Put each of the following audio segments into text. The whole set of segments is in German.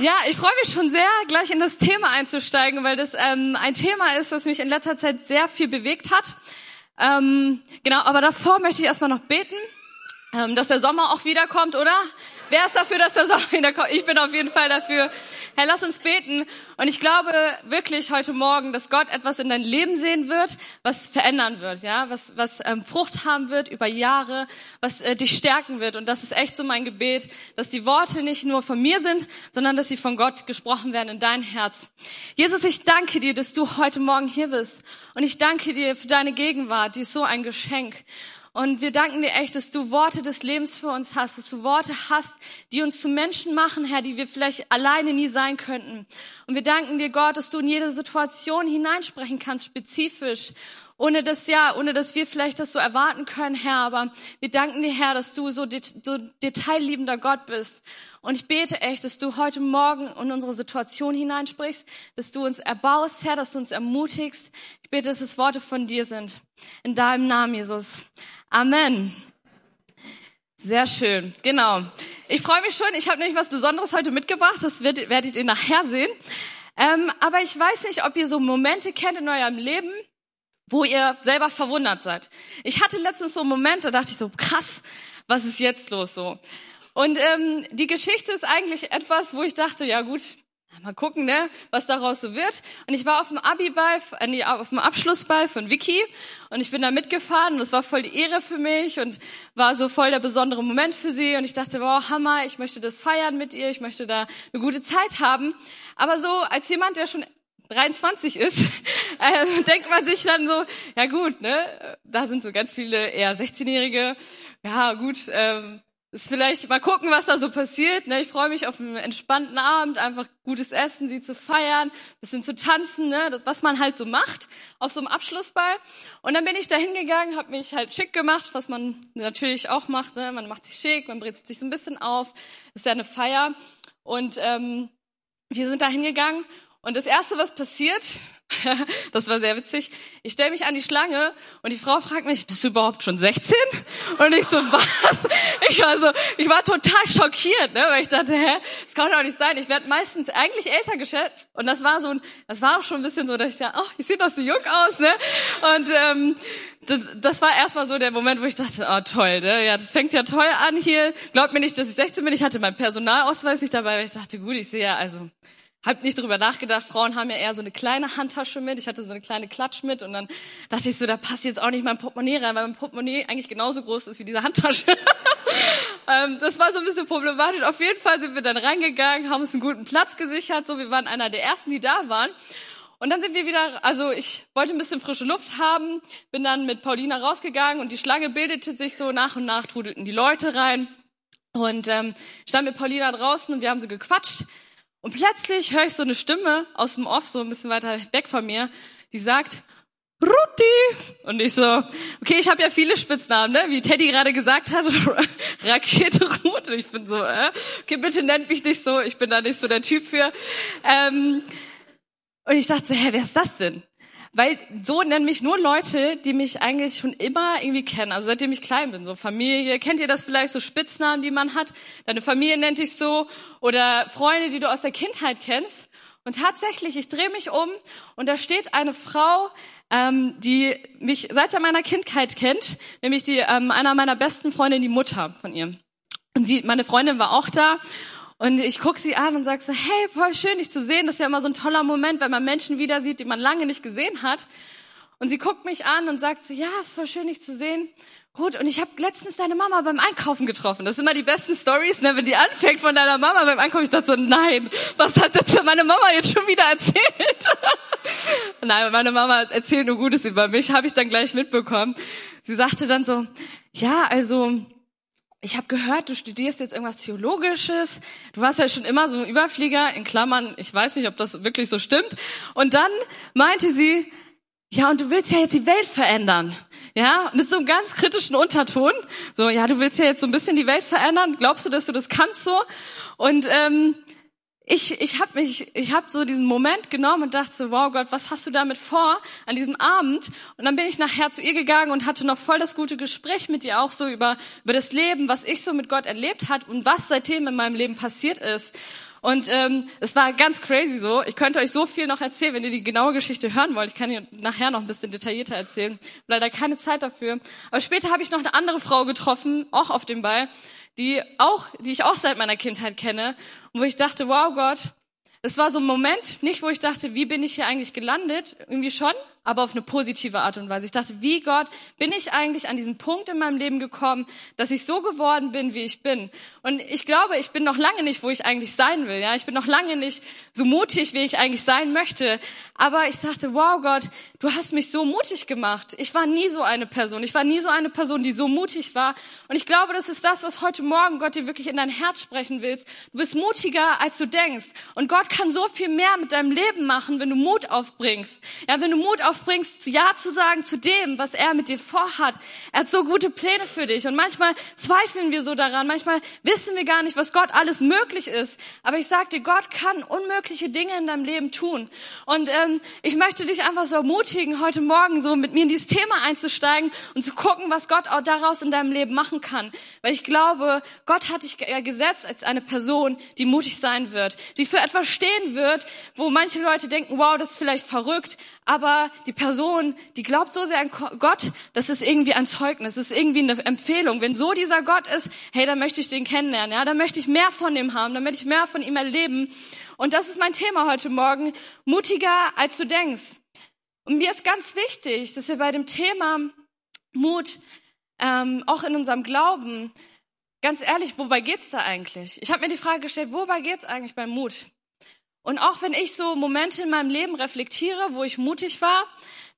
Ja, ich freue mich schon sehr, gleich in das Thema einzusteigen, weil das ähm, ein Thema ist, das mich in letzter Zeit sehr viel bewegt hat. Ähm, genau, aber davor möchte ich erstmal noch beten, ähm, dass der Sommer auch wiederkommt, oder? Wer ist dafür, dass der Sommer wiederkommt? Ich bin auf jeden Fall dafür. Herr, lass uns beten. Und ich glaube wirklich heute Morgen, dass Gott etwas in dein Leben sehen wird, was verändern wird, ja, was, was ähm, Frucht haben wird über Jahre, was äh, dich stärken wird. Und das ist echt so mein Gebet, dass die Worte nicht nur von mir sind, sondern dass sie von Gott gesprochen werden in dein Herz. Jesus, ich danke dir, dass du heute Morgen hier bist. Und ich danke dir für deine Gegenwart, die ist so ein Geschenk. Und wir danken dir echt, dass du Worte des Lebens für uns hast, dass du Worte hast, die uns zu Menschen machen, Herr, die wir vielleicht alleine nie sein könnten. Und wir danken dir, Gott, dass du in jede Situation hineinsprechen kannst, spezifisch ohne dass ja, ohne dass wir vielleicht das so erwarten können, Herr, aber wir danken dir, Herr, dass du so, so detailliebender Gott bist. Und ich bete echt, dass du heute Morgen in unsere Situation hineinsprichst, dass du uns erbaust, Herr, dass du uns ermutigst. Ich bete, dass es Worte von dir sind. In deinem Namen, Jesus. Amen. Sehr schön, genau. Ich freue mich schon. Ich habe nämlich was Besonderes heute mitgebracht. Das werdet ihr nachher sehen. Ähm, aber ich weiß nicht, ob ihr so Momente kennt in eurem Leben, wo ihr selber verwundert seid. Ich hatte letztens so einen Moment, da dachte ich so, krass, was ist jetzt los so? Und ähm, die Geschichte ist eigentlich etwas, wo ich dachte, ja gut, mal gucken, ne, was daraus so wird. Und ich war auf dem Abi-Ball, äh, nee, auf dem Abschlussball von Vicky und ich bin da mitgefahren und das war voll die Ehre für mich und war so voll der besondere Moment für sie und ich dachte, wow, Hammer, ich möchte das feiern mit ihr, ich möchte da eine gute Zeit haben. Aber so als jemand, der schon 23 ist, äh, denkt man sich dann so, ja gut, ne, da sind so ganz viele eher 16-Jährige, ja gut, ähm, ist vielleicht mal gucken, was da so passiert. Ne? Ich freue mich auf einen entspannten Abend, einfach gutes Essen, sie zu feiern, bisschen zu tanzen, ne? was man halt so macht auf so einem Abschlussball. Und dann bin ich da hingegangen, habe mich halt schick gemacht, was man natürlich auch macht. Ne? Man macht sich schick, man brezelt sich so ein bisschen auf. Ist ja eine Feier. Und ähm, wir sind da hingegangen und das Erste, was passiert, das war sehr witzig, ich stelle mich an die Schlange und die Frau fragt mich, bist du überhaupt schon 16? Und ich so, was? Ich war so, ich war total schockiert, ne? weil ich dachte, hä, das kann doch nicht sein. Ich werde meistens eigentlich älter geschätzt. Und das war so ein, das war auch schon ein bisschen so, dass ich dachte, oh, ich sehe doch so jung aus, ne? Und ähm, das war erstmal so der Moment, wo ich dachte, oh toll, ne? ja, das fängt ja toll an hier. Glaubt mir nicht, dass ich 16 bin. Ich hatte meinen Personalausweis nicht dabei, weil ich dachte, gut, ich sehe ja, also hab nicht drüber nachgedacht. Frauen haben ja eher so eine kleine Handtasche mit. Ich hatte so eine kleine Klatsch mit und dann dachte ich so, da passt jetzt auch nicht mein Portemonnaie rein, weil mein Portemonnaie eigentlich genauso groß ist wie diese Handtasche. ähm, das war so ein bisschen problematisch. Auf jeden Fall sind wir dann reingegangen, haben uns einen guten Platz gesichert. So, wir waren einer der ersten, die da waren. Und dann sind wir wieder, also ich wollte ein bisschen frische Luft haben, bin dann mit Paulina rausgegangen und die Schlange bildete sich so nach und nach, trudelten die Leute rein. Und ähm, stand mit Paulina draußen und wir haben so gequatscht. Und plötzlich höre ich so eine Stimme aus dem Off, so ein bisschen weiter weg von mir, die sagt, Ruti! Und ich so, okay, ich habe ja viele Spitznamen, ne? wie Teddy gerade gesagt hat, Rakete Ruth. Ich bin so, äh? okay, bitte nennt mich nicht so, ich bin da nicht so der Typ für. Ähm, und ich dachte, hä, wer ist das denn? Weil so nennen mich nur Leute, die mich eigentlich schon immer irgendwie kennen. Also seitdem ich klein bin, so Familie. Kennt ihr das vielleicht, so Spitznamen, die man hat? Deine Familie nennt dich so. Oder Freunde, die du aus der Kindheit kennst. Und tatsächlich, ich drehe mich um und da steht eine Frau, ähm, die mich seit meiner Kindheit kennt, nämlich die ähm, einer meiner besten Freundinnen, die Mutter von ihr. Und sie, meine Freundin war auch da und ich gucke sie an und sage so, hey, voll schön, dich zu sehen. Das ist ja immer so ein toller Moment, wenn man Menschen wieder sieht, die man lange nicht gesehen hat. Und sie guckt mich an und sagt so, ja, ist voll schön, dich zu sehen. Gut, und ich habe letztens deine Mama beim Einkaufen getroffen. Das sind immer die besten Stories, ne, wenn die anfängt von deiner Mama beim Einkaufen. Ich dachte so, nein, was hat jetzt meine Mama jetzt schon wieder erzählt? nein, meine Mama erzählt nur Gutes über mich, habe ich dann gleich mitbekommen. Sie sagte dann so, ja, also ich habe gehört, du studierst jetzt irgendwas Theologisches. Du warst ja schon immer so ein Überflieger, in Klammern, ich weiß nicht, ob das wirklich so stimmt. Und dann meinte sie, ja, und du willst ja jetzt die Welt verändern. Ja, mit so einem ganz kritischen Unterton. So, ja, du willst ja jetzt so ein bisschen die Welt verändern. Glaubst du, dass du das kannst so? Und ähm, ich, ich habe mich, ich habe so diesen Moment genommen und dachte so, wow Gott, was hast du damit vor an diesem Abend? Und dann bin ich nachher zu ihr gegangen und hatte noch voll das gute Gespräch mit ihr auch so über, über das Leben, was ich so mit Gott erlebt hat und was seitdem in meinem Leben passiert ist. Und ähm, es war ganz crazy so. Ich könnte euch so viel noch erzählen, wenn ihr die genaue Geschichte hören wollt. Ich kann ihr nachher noch ein bisschen detaillierter erzählen. Leider keine Zeit dafür. Aber später habe ich noch eine andere Frau getroffen, auch auf dem Ball, die auch, die ich auch seit meiner Kindheit kenne wo ich dachte, wow Gott, es war so ein Moment, nicht wo ich dachte, wie bin ich hier eigentlich gelandet, irgendwie schon, aber auf eine positive Art und Weise. Ich dachte, wie Gott, bin ich eigentlich an diesen Punkt in meinem Leben gekommen, dass ich so geworden bin, wie ich bin. Und ich glaube, ich bin noch lange nicht, wo ich eigentlich sein will. Ja, ich bin noch lange nicht so mutig, wie ich eigentlich sein möchte. Aber ich dachte, wow Gott, du hast mich so mutig gemacht. Ich war nie so eine Person. Ich war nie so eine Person, die so mutig war. Und ich glaube, das ist das, was heute Morgen Gott dir wirklich in dein Herz sprechen willst. Du bist mutiger, als du denkst. Und Gott kann so viel mehr mit deinem Leben machen, wenn du Mut aufbringst. Ja, wenn du Mut aufbringst, Ja zu sagen zu dem, was er mit dir vorhat. Er hat so gute Pläne für dich. Und manchmal zweifeln wir so daran. Manchmal wissen wir gar nicht, was Gott alles möglich ist. Aber ich sag dir, Gott kann unmögliche Dinge in deinem Leben tun. Und ähm, ich möchte dich einfach so ermutigen, heute Morgen so mit mir in dieses Thema einzusteigen und zu gucken, was Gott auch daraus in deinem Leben machen kann. Weil ich glaube, Gott hat dich gesetzt als eine Person, die mutig sein wird, die für etwas stehen wird, wo manche Leute denken, wow, das ist vielleicht verrückt, aber die Person, die glaubt so sehr an Gott, das ist irgendwie ein Zeugnis, das ist irgendwie eine Empfehlung. Wenn so dieser Gott ist, hey, dann möchte ich den kennenlernen, ja, dann möchte ich mehr von ihm haben, dann möchte ich mehr von ihm erleben. Und das ist mein Thema heute Morgen, mutiger als du denkst. Und mir ist ganz wichtig, dass wir bei dem Thema Mut, ähm, auch in unserem Glauben, ganz ehrlich, wobei geht's da eigentlich? Ich habe mir die Frage gestellt, wobei geht's eigentlich beim Mut? Und auch wenn ich so Momente in meinem Leben reflektiere, wo ich mutig war,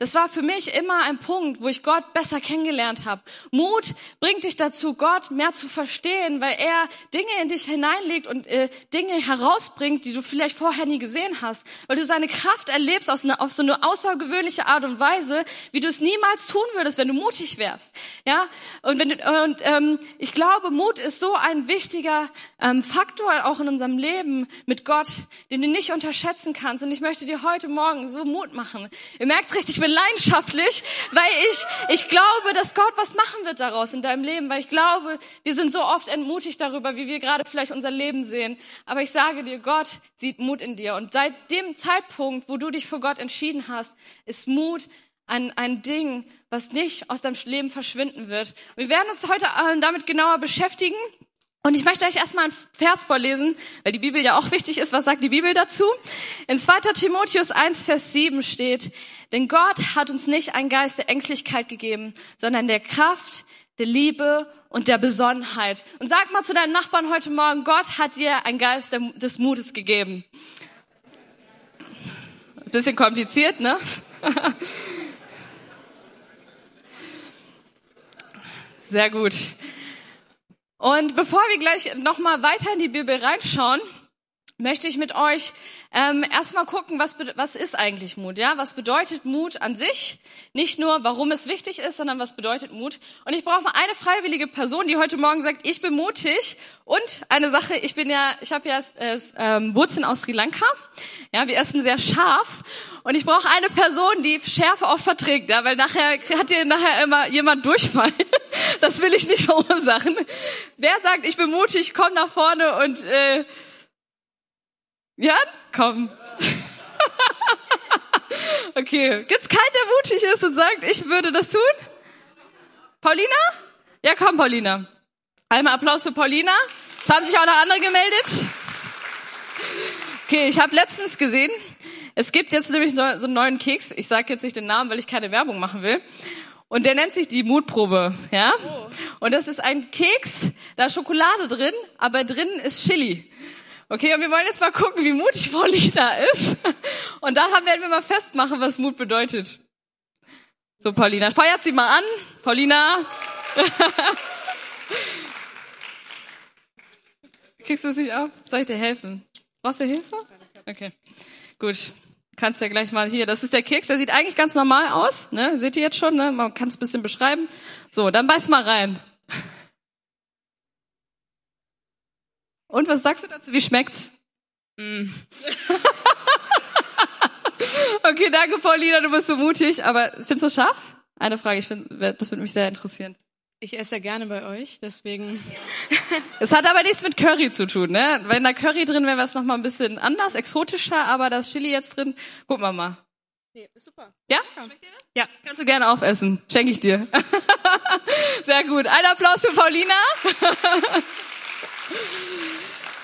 das war für mich immer ein Punkt, wo ich Gott besser kennengelernt habe. Mut bringt dich dazu, Gott mehr zu verstehen, weil er Dinge in dich hineinlegt und äh, Dinge herausbringt, die du vielleicht vorher nie gesehen hast. Weil du seine Kraft erlebst auf so, eine, auf so eine außergewöhnliche Art und Weise, wie du es niemals tun würdest, wenn du mutig wärst. Ja, und, wenn, und ähm, ich glaube, Mut ist so ein wichtiger ähm, Faktor auch in unserem Leben mit Gott, den du nicht unterschätzen kannst. Und ich möchte dir heute Morgen so Mut machen. Ihr merkt richtig, bin leidenschaftlich, weil ich, ich glaube, dass Gott was machen wird daraus in deinem Leben, weil ich glaube, wir sind so oft entmutigt darüber, wie wir gerade vielleicht unser Leben sehen. Aber ich sage dir, Gott sieht Mut in dir. Und seit dem Zeitpunkt, wo du dich für Gott entschieden hast, ist Mut ein, ein Ding, was nicht aus deinem Leben verschwinden wird. Wir werden uns heute äh, damit genauer beschäftigen. Und ich möchte euch erstmal einen Vers vorlesen, weil die Bibel ja auch wichtig ist. Was sagt die Bibel dazu? In 2. Timotheus 1, Vers 7 steht, denn Gott hat uns nicht einen Geist der Ängstlichkeit gegeben, sondern der Kraft, der Liebe und der Besonnenheit. Und sag mal zu deinen Nachbarn heute Morgen, Gott hat dir einen Geist des Mutes gegeben. Bisschen kompliziert, ne? Sehr gut. Und bevor wir gleich nochmal weiter in die Bibel reinschauen, möchte ich mit euch ähm, erstmal gucken, was, was ist eigentlich Mut? Ja, was bedeutet Mut an sich? Nicht nur, warum es wichtig ist, sondern was bedeutet Mut? Und ich brauche mal eine freiwillige Person, die heute Morgen sagt, ich bin mutig. Und eine Sache, ich bin ja, ich habe ja äh, ähm, Wurzeln aus Sri Lanka. Ja, wir essen sehr scharf. Und ich brauche eine Person, die Schärfe auch verträgt, ja, weil nachher hat dir nachher immer jemand Durchfall. Das will ich nicht verursachen. Wer sagt, ich bin mutig, komm nach vorne und äh, ja, komm. okay, gibt's keinen, der mutig ist und sagt, ich würde das tun? Paulina? Ja, komm, Paulina. Einmal Applaus für Paulina. Es haben sich auch noch andere gemeldet. Okay, ich habe letztens gesehen, es gibt jetzt nämlich so einen neuen Keks. Ich sage jetzt nicht den Namen, weil ich keine Werbung machen will. Und der nennt sich die Mutprobe, ja? Oh. Und das ist ein Keks, da ist Schokolade drin, aber drinnen ist Chili. Okay, und wir wollen jetzt mal gucken, wie mutig Paulina ist. Und da werden wir mal festmachen, was Mut bedeutet. So, Paulina, feuert sie mal an. Paulina. Kriegst du es nicht auf? Soll ich dir helfen? Brauchst du Hilfe? Okay, gut. Kannst ja gleich mal hier, das ist der Keks, der sieht eigentlich ganz normal aus, ne? Seht ihr jetzt schon, ne? Man kann es ein bisschen beschreiben. So, dann beiß mal rein. Und was sagst du dazu? Wie schmeckt's? Mm. okay, danke Paulina, du bist so mutig. Aber findest du es scharf? Eine Frage, ich finde, das würde mich sehr interessieren. Ich esse ja gerne bei euch, deswegen. Es hat aber nichts mit Curry zu tun, ne? Wenn da Curry drin wäre, wäre es noch mal ein bisschen anders, exotischer, aber das Chili jetzt drin, gucken wir mal. Nee, ist super. Ja? Ja, kannst du gerne aufessen. Schenke ich dir. Sehr gut. Ein Applaus für Paulina.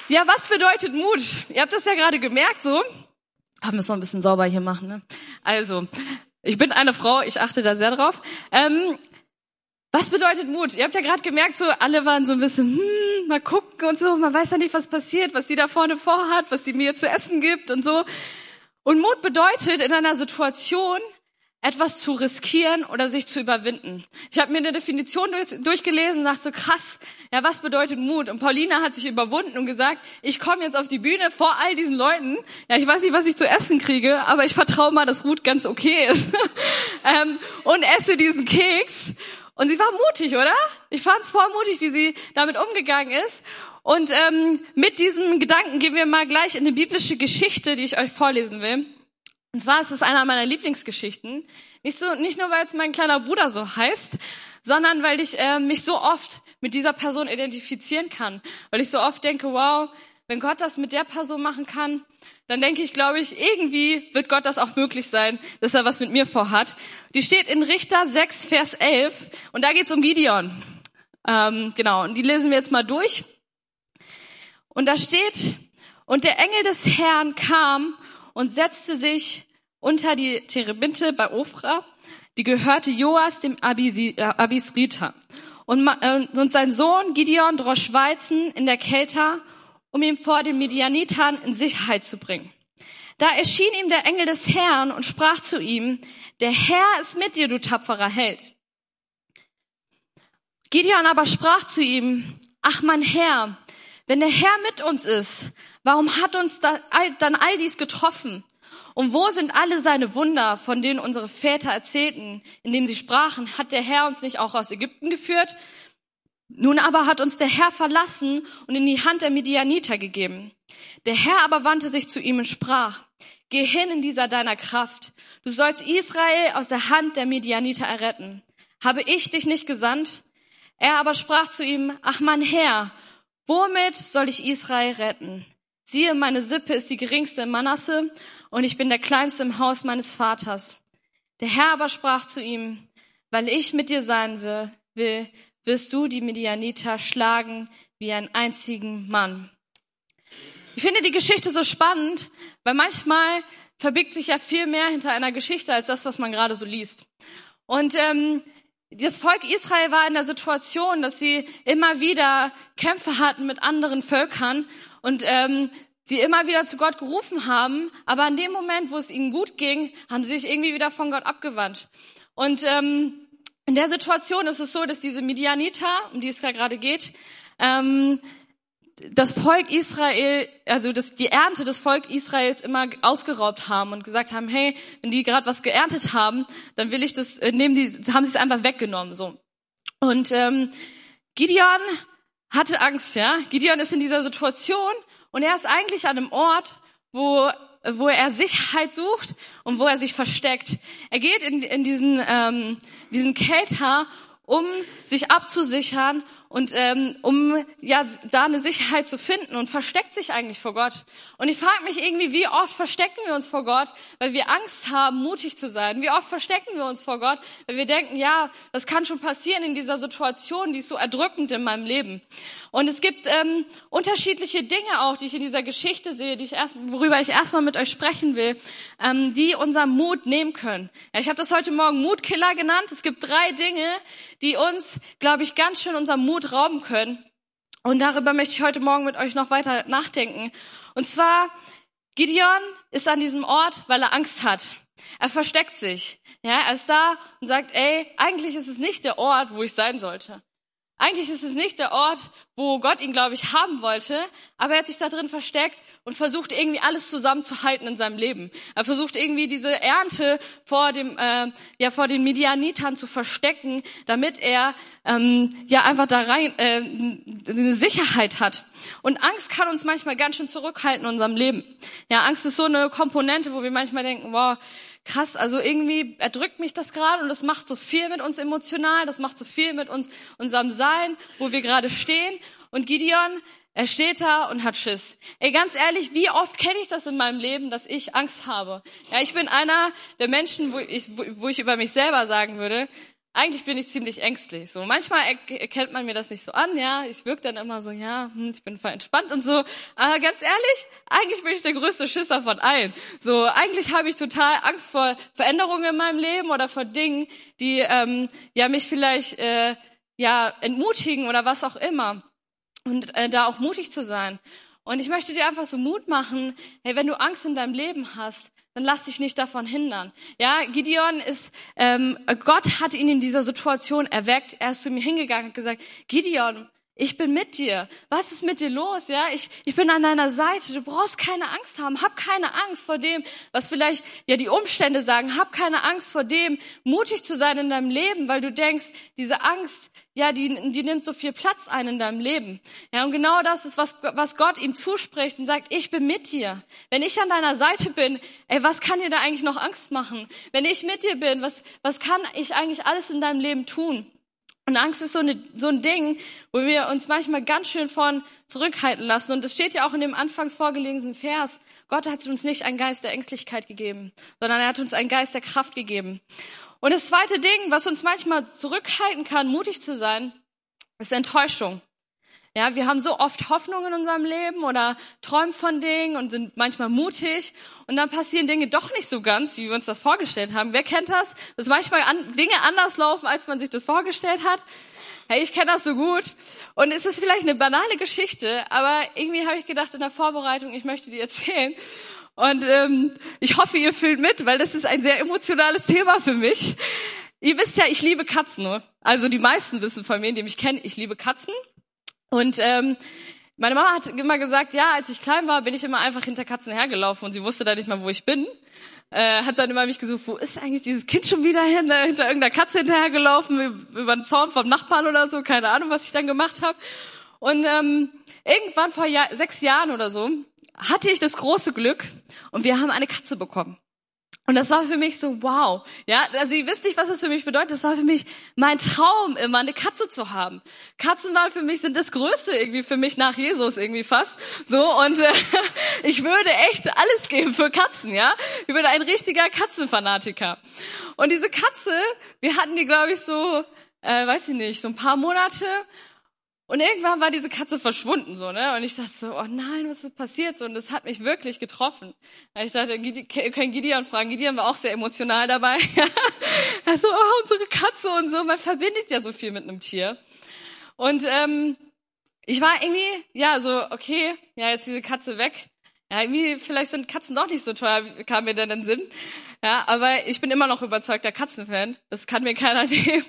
ja, was bedeutet Mut? Ihr habt das ja gerade gemerkt, so. Ah, müssen wir ein bisschen sauber hier machen, ne? Also, ich bin eine Frau, ich achte da sehr drauf. Ähm, was bedeutet Mut? Ihr habt ja gerade gemerkt, so alle waren so ein bisschen, hm, mal gucken und so, man weiß ja nicht, was passiert, was die da vorne vorhat, was die mir zu essen gibt und so. Und Mut bedeutet in einer Situation etwas zu riskieren oder sich zu überwinden. Ich habe mir eine Definition durch, durchgelesen und dachte so krass, ja, was bedeutet Mut? Und Paulina hat sich überwunden und gesagt, ich komme jetzt auf die Bühne vor all diesen Leuten. Ja, ich weiß nicht, was ich zu essen kriege, aber ich vertraue mal, dass Ruth ganz okay ist ähm, und esse diesen Keks und sie war mutig, oder? Ich fand es voll mutig, wie sie damit umgegangen ist. Und ähm, mit diesem Gedanken gehen wir mal gleich in eine biblische Geschichte, die ich euch vorlesen will. Und zwar ist es einer meiner Lieblingsgeschichten. Nicht so, nicht nur weil es mein kleiner Bruder so heißt, sondern weil ich äh, mich so oft mit dieser Person identifizieren kann. Weil ich so oft denke, wow, wenn Gott das mit der Person machen kann, dann denke ich, glaube ich, irgendwie wird Gott das auch möglich sein, dass er was mit mir vorhat. Die steht in Richter 6, Vers 11 und da geht es um Gideon. Ähm, genau, und die lesen wir jetzt mal durch. Und da steht, und der Engel des Herrn kam und setzte sich unter die Terebinte bei Ofra, die gehörte Joas dem äh, Abisrita. Und, äh, und sein Sohn Gideon drosch Weizen in der Kelter um ihn vor den Midianitern in Sicherheit zu bringen. Da erschien ihm der Engel des Herrn und sprach zu ihm, der Herr ist mit dir, du tapferer Held. Gideon aber sprach zu ihm, ach mein Herr, wenn der Herr mit uns ist, warum hat uns dann all dies getroffen? Und wo sind alle seine Wunder, von denen unsere Väter erzählten, indem sie sprachen, hat der Herr uns nicht auch aus Ägypten geführt? Nun aber hat uns der Herr verlassen und in die Hand der Midianiter gegeben. Der Herr aber wandte sich zu ihm und sprach, Geh hin in dieser deiner Kraft. Du sollst Israel aus der Hand der Midianiter erretten. Habe ich dich nicht gesandt? Er aber sprach zu ihm, Ach mein Herr, womit soll ich Israel retten? Siehe, meine Sippe ist die geringste in Manasse und ich bin der kleinste im Haus meines Vaters. Der Herr aber sprach zu ihm, weil ich mit dir sein will, will wirst du die Midianiter schlagen wie einen einzigen Mann. Ich finde die Geschichte so spannend, weil manchmal verbirgt sich ja viel mehr hinter einer Geschichte als das, was man gerade so liest. Und ähm, das Volk Israel war in der Situation, dass sie immer wieder Kämpfe hatten mit anderen Völkern und ähm, sie immer wieder zu Gott gerufen haben, aber in dem Moment, wo es ihnen gut ging, haben sie sich irgendwie wieder von Gott abgewandt. Und ähm, in der Situation ist es so, dass diese Midianiter, um die es gerade geht, ähm, das Volk Israel, also das, die Ernte des Volk Israels immer ausgeraubt haben und gesagt haben, hey, wenn die gerade was geerntet haben, dann will ich das, äh, nehmen die, haben sie es einfach weggenommen, so. Und ähm, Gideon hatte Angst, ja. Gideon ist in dieser Situation und er ist eigentlich an einem Ort, wo wo er Sicherheit sucht und wo er sich versteckt. Er geht in, in diesen, ähm, diesen Kelter, um sich abzusichern und ähm, um ja da eine Sicherheit zu finden und versteckt sich eigentlich vor Gott. Und ich frage mich irgendwie, wie oft verstecken wir uns vor Gott, weil wir Angst haben, mutig zu sein? Wie oft verstecken wir uns vor Gott, weil wir denken, ja, das kann schon passieren in dieser Situation, die ist so erdrückend in meinem Leben. Und es gibt ähm, unterschiedliche Dinge auch, die ich in dieser Geschichte sehe, die ich erst, worüber ich erstmal mit euch sprechen will, ähm, die unser Mut nehmen können. Ja, ich habe das heute Morgen Mutkiller genannt. Es gibt drei Dinge, die uns, glaube ich, ganz schön unser Mut Mut rauben können. Und darüber möchte ich heute Morgen mit euch noch weiter nachdenken. Und zwar, Gideon ist an diesem Ort, weil er Angst hat. Er versteckt sich. Ja, er ist da und sagt, ey, eigentlich ist es nicht der Ort, wo ich sein sollte. Eigentlich ist es nicht der Ort, wo Gott ihn, glaube ich, haben wollte, aber er hat sich da drin versteckt und versucht irgendwie alles zusammenzuhalten in seinem Leben. Er versucht irgendwie diese Ernte vor dem, äh, ja, vor den Medianitern zu verstecken, damit er ähm, ja einfach da rein äh, eine Sicherheit hat. Und Angst kann uns manchmal ganz schön zurückhalten in unserem Leben. Ja, Angst ist so eine Komponente, wo wir manchmal denken, wow, krass, also irgendwie erdrückt mich das gerade und das macht so viel mit uns emotional, das macht so viel mit uns, unserem Sein, wo wir gerade stehen. Und Gideon, er steht da und hat Schiss. Ey, ganz ehrlich, wie oft kenne ich das in meinem Leben, dass ich Angst habe? Ja, ich bin einer der Menschen, wo ich, wo, wo ich über mich selber sagen würde, eigentlich bin ich ziemlich ängstlich. So manchmal erkennt man mir das nicht so an, ja. Ich wirke dann immer so, ja, hm, ich bin voll entspannt und so. Aber ganz ehrlich, eigentlich bin ich der größte Schisser von allen. So eigentlich habe ich total Angst vor Veränderungen in meinem Leben oder vor Dingen, die ähm, ja mich vielleicht äh, ja entmutigen oder was auch immer. Und äh, da auch mutig zu sein. Und ich möchte dir einfach so Mut machen, hey, wenn du Angst in deinem Leben hast, dann lass dich nicht davon hindern. Ja, Gideon ist, ähm, Gott hat ihn in dieser Situation erweckt. Er ist zu mir hingegangen und gesagt, Gideon, ich bin mit dir. Was ist mit dir los? Ja, ich, ich bin an deiner Seite. Du brauchst keine Angst haben. Hab keine Angst vor dem, was vielleicht ja die Umstände sagen. Hab keine Angst vor dem, mutig zu sein in deinem Leben, weil du denkst, diese Angst, ja, die, die nimmt so viel Platz ein in deinem Leben. Ja, und genau das ist, was, was Gott ihm zuspricht und sagt, ich bin mit dir. Wenn ich an deiner Seite bin, ey, was kann dir da eigentlich noch Angst machen? Wenn ich mit dir bin, was, was kann ich eigentlich alles in deinem Leben tun? Und Angst ist so, eine, so ein Ding, wo wir uns manchmal ganz schön von zurückhalten lassen. Und es steht ja auch in dem anfangs vorgelesenen Vers, Gott hat uns nicht einen Geist der Ängstlichkeit gegeben, sondern er hat uns einen Geist der Kraft gegeben. Und das zweite Ding, was uns manchmal zurückhalten kann, mutig zu sein, ist Enttäuschung. Ja, wir haben so oft Hoffnung in unserem Leben oder träumen von Dingen und sind manchmal mutig und dann passieren Dinge doch nicht so ganz, wie wir uns das vorgestellt haben. Wer kennt das? Dass manchmal an, Dinge anders laufen, als man sich das vorgestellt hat. Hey, ich kenne das so gut. Und es ist vielleicht eine banale Geschichte, aber irgendwie habe ich gedacht in der Vorbereitung, ich möchte die erzählen. Und ähm, ich hoffe, ihr fühlt mit, weil das ist ein sehr emotionales Thema für mich. Ihr wisst ja, ich liebe Katzen. Ne? Also die meisten wissen von mir, die mich kennen, ich liebe Katzen. Und ähm, meine Mama hat immer gesagt, ja, als ich klein war, bin ich immer einfach hinter Katzen hergelaufen und sie wusste da nicht mal, wo ich bin. Äh, hat dann immer mich gesucht, wo ist eigentlich dieses Kind schon wieder hin, hinter irgendeiner Katze hinterhergelaufen, über den Zaun vom Nachbarn oder so, keine Ahnung, was ich dann gemacht habe. Und ähm, irgendwann vor Jahr, sechs Jahren oder so hatte ich das große Glück und wir haben eine Katze bekommen. Und das war für mich so, wow. Ja, also ihr wisst nicht, was das für mich bedeutet. Das war für mich mein Traum, immer eine Katze zu haben. Katzen waren für mich, sind das Größte irgendwie für mich nach Jesus irgendwie fast. So, und äh, ich würde echt alles geben für Katzen, ja. Ich würde ein richtiger Katzenfanatiker. Und diese Katze, wir hatten die, glaube ich, so, äh, weiß ich nicht, so ein paar Monate und irgendwann war diese Katze verschwunden, so, ne? Und ich dachte so, oh nein, was ist passiert? So, und das hat mich wirklich getroffen. Ich dachte, ihr könnt Gideon fragen. Gideon war auch sehr emotional dabei. also, oh, unsere Katze und so. Man verbindet ja so viel mit einem Tier. Und ähm, ich war irgendwie, ja, so, okay, ja, jetzt diese Katze weg. Ja, irgendwie, vielleicht sind Katzen doch nicht so teuer, kam mir dann in den Sinn. Ja, aber ich bin immer noch überzeugter Katzenfan. Das kann mir keiner nehmen.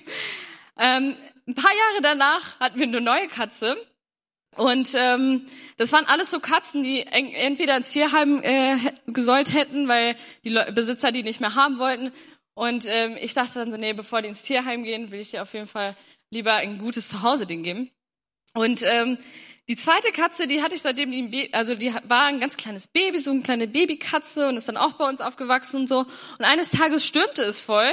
Ähm, ein paar Jahre danach hatten wir eine neue Katze. Und ähm, das waren alles so Katzen, die entweder ins Tierheim äh, gesollt hätten, weil die Le Besitzer die nicht mehr haben wollten. Und ähm, ich dachte dann so, nee, bevor die ins Tierheim gehen, will ich dir auf jeden Fall lieber ein gutes Zuhause denen geben. Und ähm, die zweite Katze, die hatte ich seitdem die, also die war ein ganz kleines Baby, so eine kleine Babykatze und ist dann auch bei uns aufgewachsen und so. Und eines Tages stürmte es voll.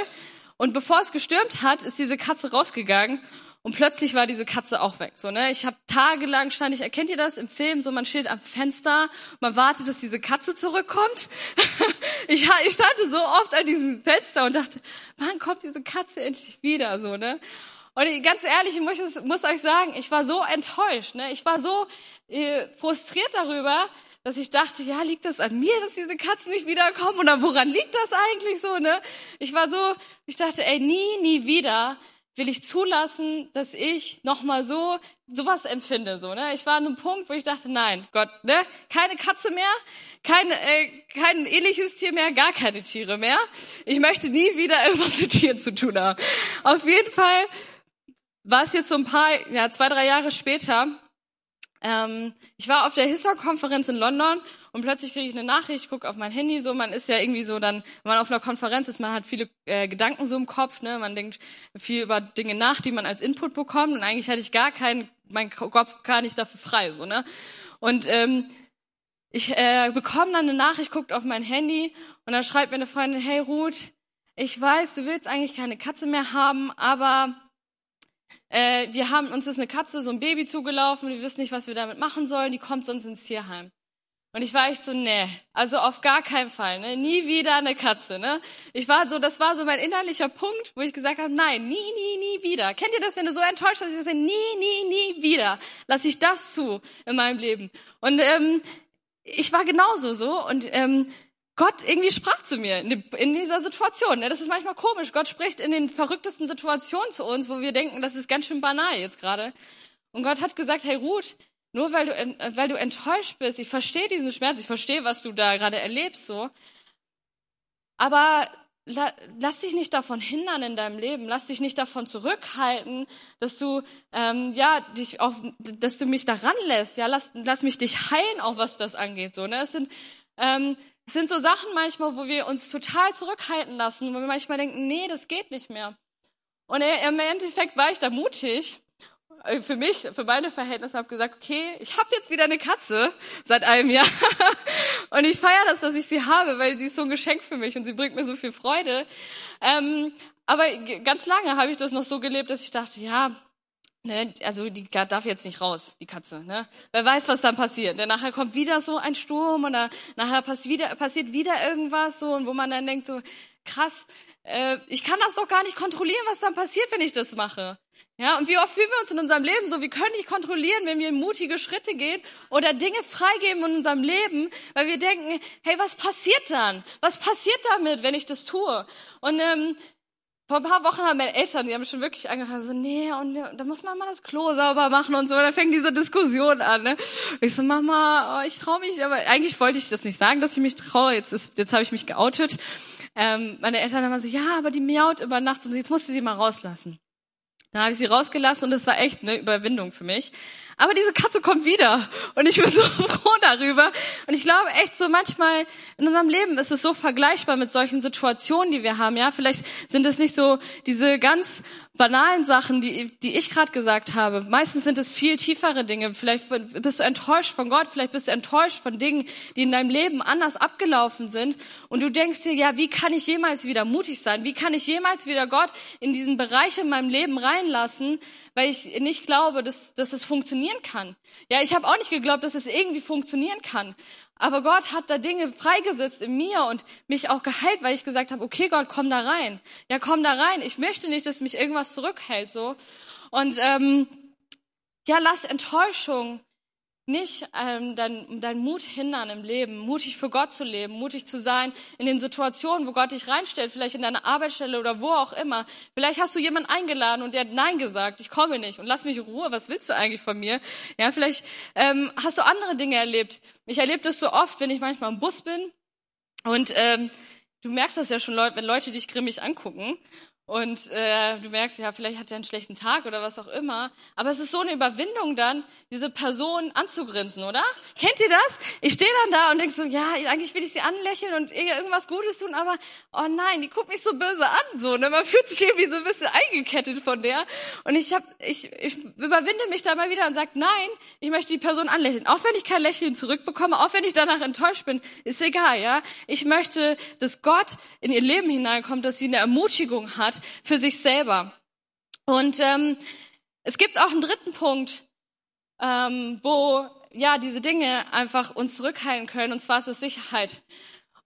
Und bevor es gestürmt hat, ist diese Katze rausgegangen und plötzlich war diese Katze auch weg. So, ne? Ich habe tagelang stand ich, erkennt ihr das im Film? So, man steht am Fenster, man wartet, dass diese Katze zurückkommt. ich, ich stand so oft an diesem Fenster und dachte, wann kommt diese Katze endlich wieder? So, ne? Und ganz ehrlich, ich muss, muss euch sagen, ich war so enttäuscht. Ne? Ich war so äh, frustriert darüber, dass ich dachte, ja, liegt das an mir, dass diese Katzen nicht wiederkommen? Oder woran liegt das eigentlich so? Ne? Ich war so, ich dachte, ey, nie, nie wieder will ich zulassen, dass ich nochmal so sowas empfinde. So, ne? Ich war an einem Punkt, wo ich dachte, nein, Gott, ne? keine Katze mehr, kein, äh, kein ähnliches Tier mehr, gar keine Tiere mehr. Ich möchte nie wieder irgendwas mit Tieren zu tun haben. Auf jeden Fall war es jetzt so ein paar, ja, zwei, drei Jahre später. Ähm, ich war auf der HISA-Konferenz in London und plötzlich kriege ich eine Nachricht, ich gucke auf mein Handy, so man ist ja irgendwie so dann, wenn man auf einer Konferenz ist, man hat viele äh, Gedanken so im Kopf, ne, man denkt viel über Dinge nach, die man als Input bekommt und eigentlich hatte ich gar keinen, mein Kopf gar nicht dafür frei, so ne. Und ähm, ich äh, bekomme dann eine Nachricht, guckt auf mein Handy und dann schreibt mir eine Freundin, hey Ruth, ich weiß, du willst eigentlich keine Katze mehr haben, aber äh, wir haben uns ist eine Katze, so ein Baby zugelaufen, wir wissen nicht, was wir damit machen sollen, die kommt sonst ins Tierheim. Und ich war echt so, nee, also auf gar keinen Fall, ne? nie wieder eine Katze. Ne? Ich war so, das war so mein innerlicher Punkt, wo ich gesagt habe, nein, nie, nie, nie wieder. Kennt ihr das, wenn du so enttäuscht bist, dass ich sage, nie, nie, nie wieder, lasse ich das zu in meinem Leben. Und ähm, ich war genauso so und ähm, Gott irgendwie sprach zu mir in, dieser Situation. Ne? Das ist manchmal komisch. Gott spricht in den verrücktesten Situationen zu uns, wo wir denken, das ist ganz schön banal jetzt gerade. Und Gott hat gesagt, hey Ruth, nur weil du, weil du enttäuscht bist, ich verstehe diesen Schmerz, ich verstehe, was du da gerade erlebst, so. Aber la, lass dich nicht davon hindern in deinem Leben, lass dich nicht davon zurückhalten, dass du ähm, ja dich auch, dass du mich daran lässt, ja, lass, lass mich dich heilen, auch was das angeht, so. Ne? Es sind ähm, es sind so Sachen manchmal, wo wir uns total zurückhalten lassen, wo wir manchmal denken, nee, das geht nicht mehr. Und im Endeffekt war ich da mutig. Äh, für mich, für meine Verhältnisse, habe gesagt, okay, ich habe jetzt wieder eine Katze seit einem Jahr und ich feiere das, dass ich sie habe, weil sie ist so ein Geschenk für mich und sie bringt mir so viel Freude. Ähm, aber ganz lange habe ich das noch so gelebt, dass ich dachte, ja, Ne, also die darf jetzt nicht raus, die Katze. Ne? Wer weiß, was dann passiert. Denn nachher kommt wieder so ein Sturm oder nachher passiert wieder, passiert wieder irgendwas so und wo man dann denkt so krass, äh, ich kann das doch gar nicht kontrollieren, was dann passiert, wenn ich das mache. Ja, und wie oft fühlen wir uns in unserem Leben so, wir können nicht kontrollieren, wenn wir mutige Schritte gehen oder Dinge freigeben in unserem Leben, weil wir denken, hey, was passiert dann? Was passiert damit, wenn ich das tue? Und ähm, vor ein paar Wochen haben meine Eltern, die haben schon wirklich angefangen, so, nee, und da muss man mal das Klo sauber machen und so. Und dann fängt diese Diskussion an. Ne? Ich so, Mama, oh, ich traue mich, aber eigentlich wollte ich das nicht sagen, dass ich mich traue. Jetzt, ist, jetzt habe ich mich geoutet. Ähm, meine Eltern haben so, ja, aber die miaut über Nacht und jetzt musst du sie mal rauslassen. Dann habe ich sie rausgelassen und das war echt eine Überwindung für mich. Aber diese Katze kommt wieder und ich bin so froh darüber. Und ich glaube echt so manchmal in unserem Leben ist es so vergleichbar mit solchen Situationen, die wir haben. Ja, vielleicht sind es nicht so diese ganz banalen Sachen, die, die ich gerade gesagt habe. Meistens sind es viel tiefere Dinge. Vielleicht bist du enttäuscht von Gott, vielleicht bist du enttäuscht von Dingen, die in deinem Leben anders abgelaufen sind. Und du denkst dir, ja, wie kann ich jemals wieder mutig sein? Wie kann ich jemals wieder Gott in diesen Bereich in meinem Leben reinlassen? Weil ich nicht glaube, dass, dass es funktionieren kann. Ja, ich habe auch nicht geglaubt, dass es irgendwie funktionieren kann. Aber Gott hat da Dinge freigesetzt in mir und mich auch geheilt, weil ich gesagt habe, okay Gott, komm da rein. Ja, komm da rein. Ich möchte nicht, dass mich irgendwas zurückhält so. Und ähm, ja, lass Enttäuschung nicht ähm, dein, dein Mut hindern im Leben, mutig für Gott zu leben, mutig zu sein in den Situationen, wo Gott dich reinstellt, vielleicht in deiner Arbeitsstelle oder wo auch immer. Vielleicht hast du jemanden eingeladen und der hat Nein gesagt, ich komme nicht und lass mich in Ruhe, was willst du eigentlich von mir? Ja, vielleicht ähm, hast du andere Dinge erlebt. Ich erlebe das so oft, wenn ich manchmal im Bus bin und ähm, du merkst das ja schon, wenn Leute dich grimmig angucken und äh, du merkst, ja, vielleicht hat er einen schlechten Tag oder was auch immer. Aber es ist so eine Überwindung dann, diese Person anzugrinsen, oder? Kennt ihr das? Ich stehe dann da und denk so, ja, eigentlich will ich sie anlächeln und ihr irgendwas Gutes tun, aber oh nein, die guckt mich so böse an, so. Ne? Man fühlt sich irgendwie so ein bisschen eingekettet von der. Und ich hab, ich, ich überwinde mich da mal wieder und sag, nein, ich möchte die Person anlächeln. Auch wenn ich kein Lächeln zurückbekomme, auch wenn ich danach enttäuscht bin, ist egal, ja. Ich möchte, dass Gott in ihr Leben hineinkommt, dass sie eine Ermutigung hat für sich selber. Und ähm, es gibt auch einen dritten Punkt, ähm, wo ja diese Dinge einfach uns zurückhalten können, und zwar ist es Sicherheit.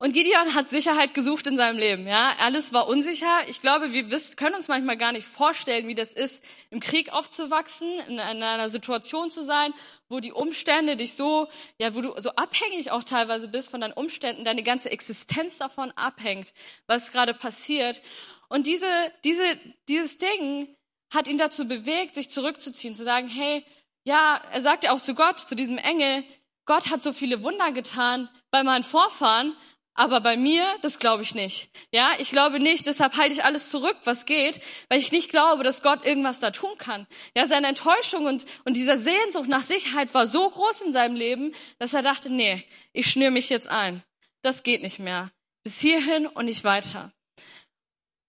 Und Gideon hat Sicherheit gesucht in seinem Leben, ja. Alles war unsicher. Ich glaube, wir können uns manchmal gar nicht vorstellen, wie das ist, im Krieg aufzuwachsen, in einer Situation zu sein, wo die Umstände dich so, ja, wo du so abhängig auch teilweise bist von deinen Umständen, deine ganze Existenz davon abhängt, was gerade passiert. Und diese, diese, dieses Ding hat ihn dazu bewegt, sich zurückzuziehen, zu sagen, hey, ja, er sagte auch zu Gott, zu diesem Engel, Gott hat so viele Wunder getan bei meinen Vorfahren, aber bei mir, das glaube ich nicht. Ja, ich glaube nicht, deshalb halte ich alles zurück, was geht, weil ich nicht glaube, dass Gott irgendwas da tun kann. Ja, seine Enttäuschung und, und dieser Sehnsucht nach Sicherheit war so groß in seinem Leben, dass er dachte, nee, ich schnür mich jetzt ein. Das geht nicht mehr. Bis hierhin und nicht weiter.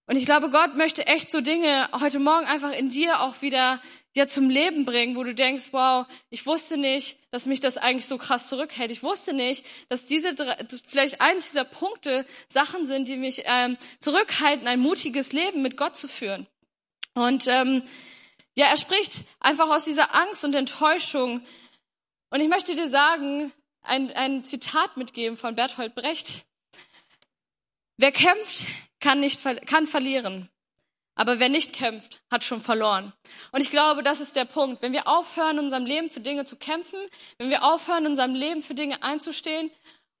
Und ich glaube, Gott möchte echt so Dinge heute Morgen einfach in dir auch wieder dir zum Leben bringen, wo du denkst, wow, ich wusste nicht, dass mich das eigentlich so krass zurückhält. Ich wusste nicht, dass diese vielleicht eins dieser Punkte Sachen sind, die mich ähm, zurückhalten, ein mutiges Leben mit Gott zu führen. Und ähm, ja, er spricht einfach aus dieser Angst und Enttäuschung. Und ich möchte dir sagen, ein, ein Zitat mitgeben von Bertolt Brecht. Wer kämpft, kann nicht kann verlieren. Aber wer nicht kämpft, hat schon verloren. Und ich glaube, das ist der Punkt. Wenn wir aufhören, in unserem Leben für Dinge zu kämpfen, wenn wir aufhören, in unserem Leben für Dinge einzustehen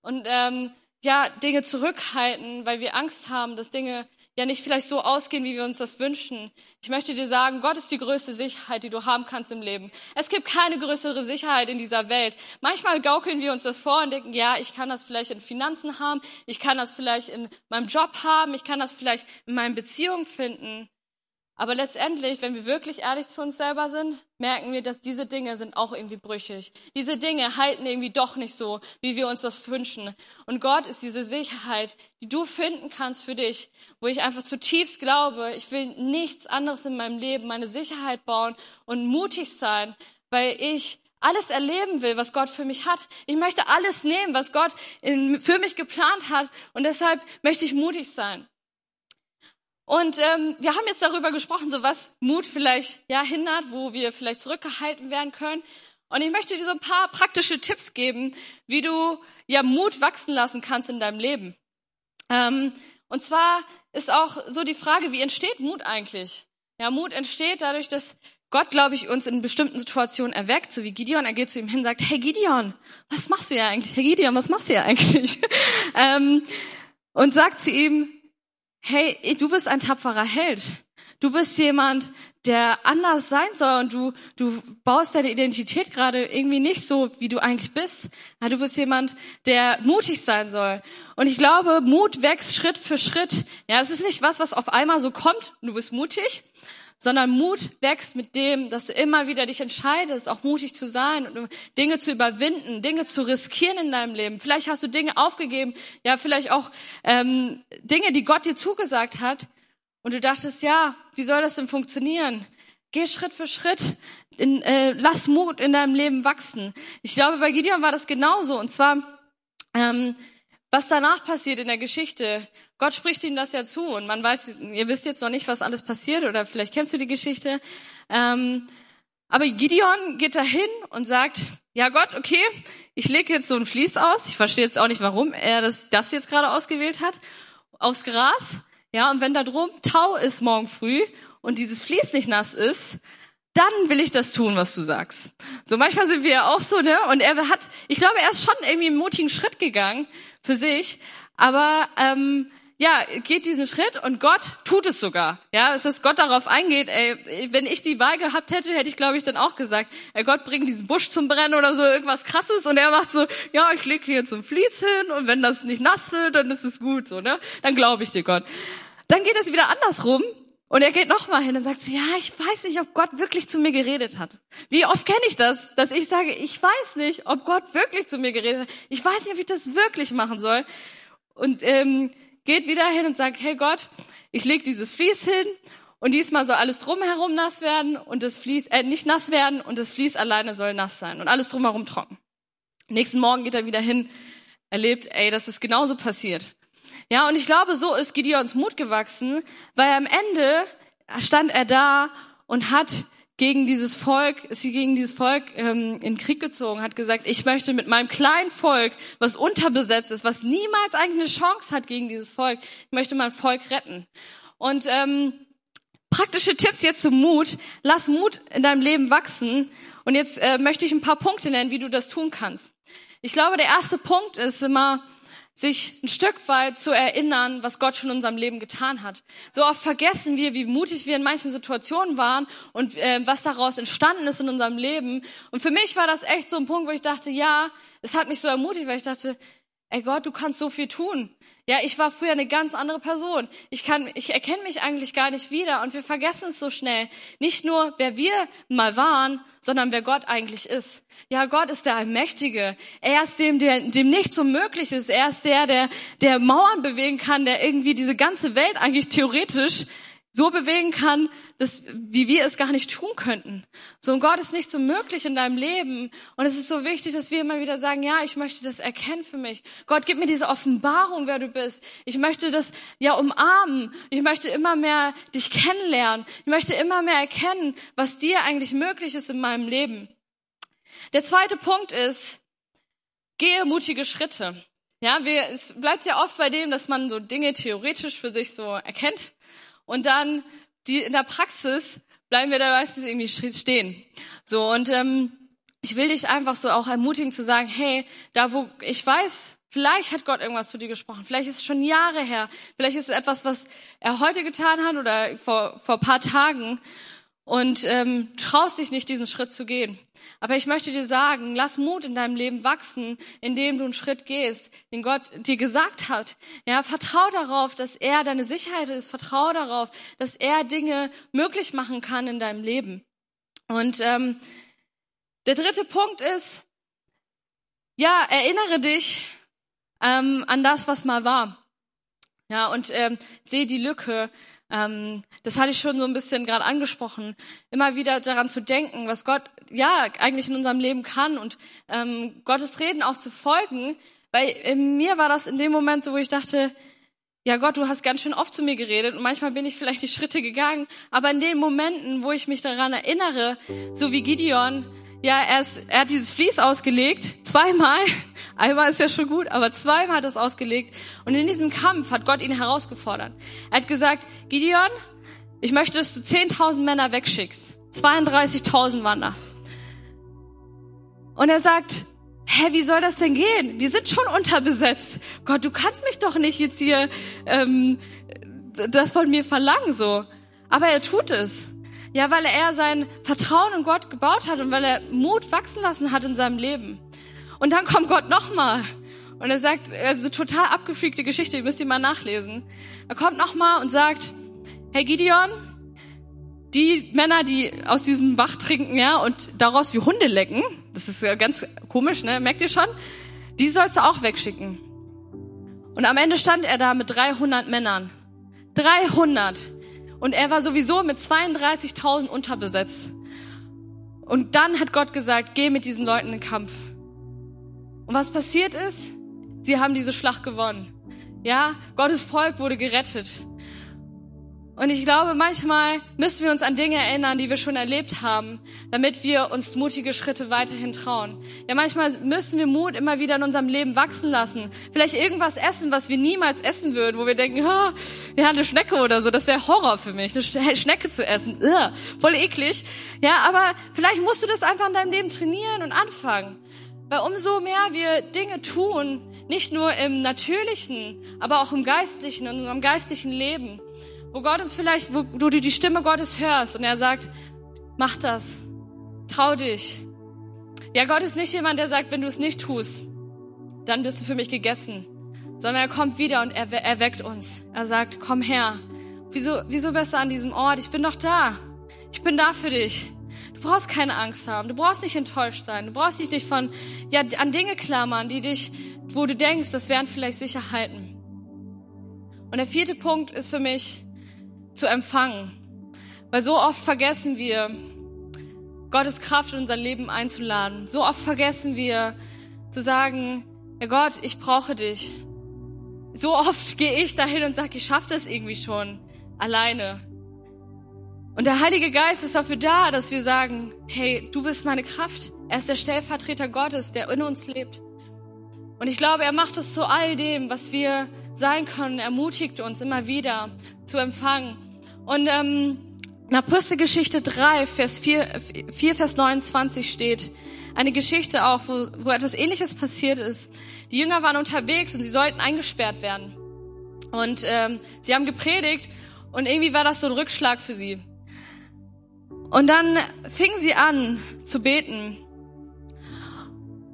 und ähm, ja Dinge zurückhalten, weil wir Angst haben, dass Dinge ja nicht vielleicht so ausgehen, wie wir uns das wünschen. Ich möchte dir sagen, Gott ist die größte Sicherheit, die du haben kannst im Leben. Es gibt keine größere Sicherheit in dieser Welt. Manchmal gaukeln wir uns das vor und denken, ja, ich kann das vielleicht in Finanzen haben, ich kann das vielleicht in meinem Job haben, ich kann das vielleicht in meinen Beziehungen finden. Aber letztendlich, wenn wir wirklich ehrlich zu uns selber sind, merken wir, dass diese Dinge sind auch irgendwie brüchig. Diese Dinge halten irgendwie doch nicht so, wie wir uns das wünschen. Und Gott ist diese Sicherheit, die du finden kannst für dich, wo ich einfach zutiefst glaube, ich will nichts anderes in meinem Leben, meine Sicherheit bauen und mutig sein, weil ich alles erleben will, was Gott für mich hat. Ich möchte alles nehmen, was Gott in, für mich geplant hat. Und deshalb möchte ich mutig sein. Und ähm, wir haben jetzt darüber gesprochen, so was Mut vielleicht ja hindert, wo wir vielleicht zurückgehalten werden können. Und ich möchte dir so ein paar praktische Tipps geben, wie du ja Mut wachsen lassen kannst in deinem Leben. Ähm, und zwar ist auch so die Frage, wie entsteht Mut eigentlich? Ja, Mut entsteht dadurch, dass Gott, glaube ich, uns in bestimmten Situationen erweckt, so wie Gideon. Er geht zu ihm hin und sagt, hey Gideon, was machst du ja eigentlich? Hey Gideon, was machst du ja eigentlich? ähm, und sagt zu ihm, hey, du bist ein tapferer Held. Du bist jemand, der anders sein soll und du, du baust deine Identität gerade irgendwie nicht so, wie du eigentlich bist. Ja, du bist jemand, der mutig sein soll. Und ich glaube, Mut wächst Schritt für Schritt. Ja, es ist nicht was, was auf einmal so kommt, du bist mutig, sondern Mut wächst mit dem, dass du immer wieder dich entscheidest, auch mutig zu sein und Dinge zu überwinden, Dinge zu riskieren in deinem Leben. Vielleicht hast du Dinge aufgegeben, ja, vielleicht auch ähm, Dinge, die Gott dir zugesagt hat. Und du dachtest, ja, wie soll das denn funktionieren? Geh Schritt für Schritt, in, äh, lass Mut in deinem Leben wachsen. Ich glaube, bei Gideon war das genauso. Und zwar ähm, was danach passiert in der Geschichte, Gott spricht ihm das ja zu und man weiß, ihr wisst jetzt noch nicht, was alles passiert oder vielleicht kennst du die Geschichte. Ähm, aber Gideon geht dahin und sagt, ja Gott, okay, ich lege jetzt so ein Fließ aus. Ich verstehe jetzt auch nicht, warum er das, das jetzt gerade ausgewählt hat. Aufs Gras. Ja, und wenn da drum Tau ist morgen früh und dieses Fließ nicht nass ist, dann will ich das tun, was du sagst. So manchmal sind wir ja auch so, ne? Und er hat, ich glaube, er ist schon irgendwie einen mutigen Schritt gegangen für sich, aber ähm, ja, geht diesen Schritt und Gott tut es sogar. Ja, es ist Gott darauf eingeht, ey, wenn ich die Wahl gehabt hätte, hätte ich glaube ich dann auch gesagt, ey Gott bring diesen Busch zum Brennen oder so irgendwas krasses und er macht so, ja, ich lege hier zum Fließ hin und wenn das nicht nass wird, dann ist es gut so, ne? Dann glaube ich dir Gott. Dann geht es wieder andersrum und er geht nochmal hin und sagt so, ja, ich weiß nicht, ob Gott wirklich zu mir geredet hat. Wie oft kenne ich das, dass ich sage, ich weiß nicht, ob Gott wirklich zu mir geredet hat. Ich weiß nicht, ob ich das wirklich machen soll. Und ähm, geht wieder hin und sagt, hey Gott, ich leg dieses Fließ hin und diesmal soll alles drumherum nass werden und das Fließ, äh, nicht nass werden und das Fließ alleine soll nass sein und alles drumherum trocken. Nächsten Morgen geht er wieder hin, erlebt, ey, das ist genauso passiert. Ja, und ich glaube, so ist Gideons Mut gewachsen, weil am Ende stand er da und hat gegen dieses Volk, ist sie gegen dieses Volk ähm, in Krieg gezogen, hat gesagt, ich möchte mit meinem kleinen Volk, was unterbesetzt ist, was niemals eigentlich eine Chance hat gegen dieses Volk, ich möchte mein Volk retten. Und ähm, praktische Tipps jetzt zum Mut. Lass Mut in deinem Leben wachsen. Und jetzt äh, möchte ich ein paar Punkte nennen, wie du das tun kannst. Ich glaube, der erste Punkt ist immer, sich ein Stück weit zu erinnern, was Gott schon in unserem Leben getan hat. So oft vergessen wir, wie mutig wir in manchen Situationen waren und äh, was daraus entstanden ist in unserem Leben. Und für mich war das echt so ein Punkt, wo ich dachte, ja, es hat mich so ermutigt, weil ich dachte, ey Gott, du kannst so viel tun. Ja, ich war früher eine ganz andere Person. Ich kann, ich erkenne mich eigentlich gar nicht wieder und wir vergessen es so schnell. Nicht nur, wer wir mal waren, sondern wer Gott eigentlich ist. Ja, Gott ist der Allmächtige. Er ist dem, der, dem nichts so möglich ist. Er ist der, der, der Mauern bewegen kann, der irgendwie diese ganze Welt eigentlich theoretisch so bewegen kann, dass, wie wir es gar nicht tun könnten. So, und Gott ist nicht so möglich in deinem Leben. Und es ist so wichtig, dass wir immer wieder sagen, ja, ich möchte das erkennen für mich. Gott, gib mir diese Offenbarung, wer du bist. Ich möchte das, ja, umarmen. Ich möchte immer mehr dich kennenlernen. Ich möchte immer mehr erkennen, was dir eigentlich möglich ist in meinem Leben. Der zweite Punkt ist, gehe mutige Schritte. Ja, wir, es bleibt ja oft bei dem, dass man so Dinge theoretisch für sich so erkennt und dann die in der Praxis bleiben wir da meistens irgendwie stehen. So und ähm, ich will dich einfach so auch ermutigen zu sagen, hey, da wo ich weiß, vielleicht hat Gott irgendwas zu dir gesprochen, vielleicht ist es schon Jahre her, vielleicht ist es etwas, was er heute getan hat oder vor vor paar Tagen und ähm, traust dich nicht, diesen Schritt zu gehen. Aber ich möchte dir sagen, lass Mut in deinem Leben wachsen, indem du einen Schritt gehst, den Gott dir gesagt hat. Ja, vertrau darauf, dass er deine Sicherheit ist. Vertrau darauf, dass er Dinge möglich machen kann in deinem Leben. Und ähm, der dritte Punkt ist, ja, erinnere dich ähm, an das, was mal war. Ja, und ähm, sehe die Lücke ähm, das hatte ich schon so ein bisschen gerade angesprochen, immer wieder daran zu denken, was Gott ja eigentlich in unserem Leben kann und ähm, Gottes Reden auch zu folgen. Weil in mir war das in dem Moment so, wo ich dachte, ja Gott, du hast ganz schön oft zu mir geredet und manchmal bin ich vielleicht die Schritte gegangen, aber in den Momenten, wo ich mich daran erinnere, so wie Gideon, ja, er, ist, er hat dieses Vlies ausgelegt, zweimal. Einmal ist ja schon gut, aber zweimal hat er es ausgelegt. Und in diesem Kampf hat Gott ihn herausgefordert. Er hat gesagt, Gideon, ich möchte, dass du 10.000 Männer wegschickst. 32.000 waren da. Und er sagt, hä, wie soll das denn gehen? Wir sind schon unterbesetzt. Gott, du kannst mich doch nicht jetzt hier ähm, das von mir verlangen so. Aber er tut es. Ja, weil er sein Vertrauen in Gott gebaut hat und weil er Mut wachsen lassen hat in seinem Leben. Und dann kommt Gott nochmal. Und er sagt, er ist eine total abgefreakte Geschichte, ihr müsst die mal nachlesen. Er kommt nochmal und sagt, hey Gideon, die Männer, die aus diesem Bach trinken, ja, und daraus wie Hunde lecken, das ist ja ganz komisch, ne, merkt ihr schon, die sollst du auch wegschicken. Und am Ende stand er da mit 300 Männern. 300. Und er war sowieso mit 32.000 unterbesetzt. Und dann hat Gott gesagt, geh mit diesen Leuten in den Kampf. Und was passiert ist? Sie haben diese Schlacht gewonnen. Ja, Gottes Volk wurde gerettet. Und ich glaube, manchmal müssen wir uns an Dinge erinnern, die wir schon erlebt haben, damit wir uns mutige Schritte weiterhin trauen. Ja, manchmal müssen wir Mut immer wieder in unserem Leben wachsen lassen. Vielleicht irgendwas essen, was wir niemals essen würden, wo wir denken, oh, ja, eine Schnecke oder so, das wäre Horror für mich, eine Schnecke zu essen. Ugh, voll eklig. Ja, aber vielleicht musst du das einfach in deinem Leben trainieren und anfangen. Weil umso mehr wir Dinge tun, nicht nur im natürlichen, aber auch im geistlichen, in unserem geistlichen Leben, wo Gott uns vielleicht, wo du die Stimme Gottes hörst und er sagt, mach das, trau dich. Ja, Gott ist nicht jemand, der sagt, wenn du es nicht tust, dann bist du für mich gegessen, sondern er kommt wieder und er erweckt uns. Er sagt, komm her. Wieso, wieso du an diesem Ort? Ich bin doch da. Ich bin da für dich. Du brauchst keine Angst haben. Du brauchst nicht enttäuscht sein. Du brauchst dich nicht von, ja, an Dinge klammern, die dich, wo du denkst, das wären vielleicht Sicherheiten. Und der vierte Punkt ist für mich, zu empfangen. Weil so oft vergessen wir, Gottes Kraft in unser Leben einzuladen. So oft vergessen wir zu sagen, ja Gott, ich brauche dich. So oft gehe ich dahin und sage, ich schaffe das irgendwie schon alleine. Und der Heilige Geist ist dafür da, dass wir sagen, hey, du bist meine Kraft. Er ist der Stellvertreter Gottes, der in uns lebt. Und ich glaube, er macht es zu all dem, was wir sein können, ermutigt uns immer wieder zu empfangen. Und ähm, in Apostelgeschichte 3, Vers 4, 4, Vers 29 steht eine Geschichte auch, wo, wo etwas Ähnliches passiert ist. Die Jünger waren unterwegs und sie sollten eingesperrt werden. Und ähm, sie haben gepredigt und irgendwie war das so ein Rückschlag für sie. Und dann fingen sie an zu beten.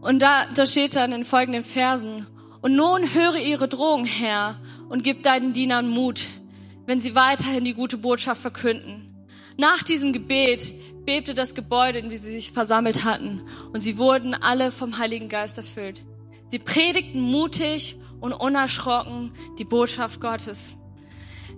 Und da, da steht dann in folgenden Versen, Und nun höre ihre Drohung, Herr, und gib deinen Dienern Mut, wenn sie weiterhin die gute Botschaft verkünden. Nach diesem Gebet bebte das Gebäude, in dem sie sich versammelt hatten, und sie wurden alle vom Heiligen Geist erfüllt. Sie predigten mutig und unerschrocken die Botschaft Gottes.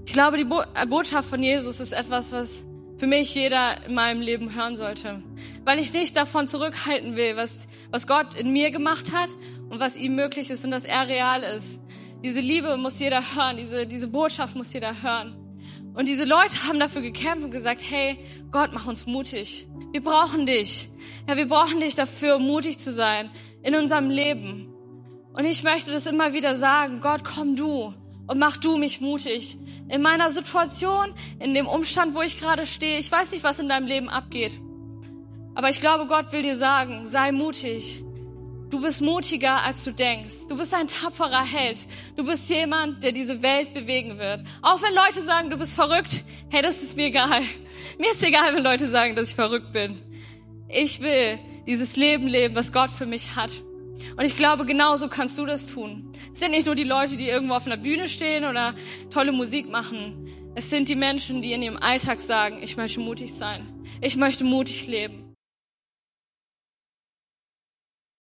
Ich glaube, die Bo äh, Botschaft von Jesus ist etwas, was für mich jeder in meinem Leben hören sollte. Weil ich nicht davon zurückhalten will, was, was Gott in mir gemacht hat und was ihm möglich ist und dass er real ist. Diese Liebe muss jeder hören, diese, diese Botschaft muss jeder hören. Und diese Leute haben dafür gekämpft und gesagt, hey, Gott, mach uns mutig. Wir brauchen dich. Ja, wir brauchen dich dafür, mutig zu sein in unserem Leben. Und ich möchte das immer wieder sagen, Gott, komm du und mach du mich mutig. In meiner Situation, in dem Umstand, wo ich gerade stehe, ich weiß nicht, was in deinem Leben abgeht. Aber ich glaube, Gott will dir sagen, sei mutig. Du bist mutiger, als du denkst. Du bist ein tapferer Held. Du bist jemand, der diese Welt bewegen wird. Auch wenn Leute sagen, du bist verrückt, hey, das ist mir egal. Mir ist egal, wenn Leute sagen, dass ich verrückt bin. Ich will dieses Leben leben, was Gott für mich hat. Und ich glaube, genauso kannst du das tun. Es sind nicht nur die Leute, die irgendwo auf einer Bühne stehen oder tolle Musik machen. Es sind die Menschen, die in ihrem Alltag sagen, ich möchte mutig sein. Ich möchte mutig leben.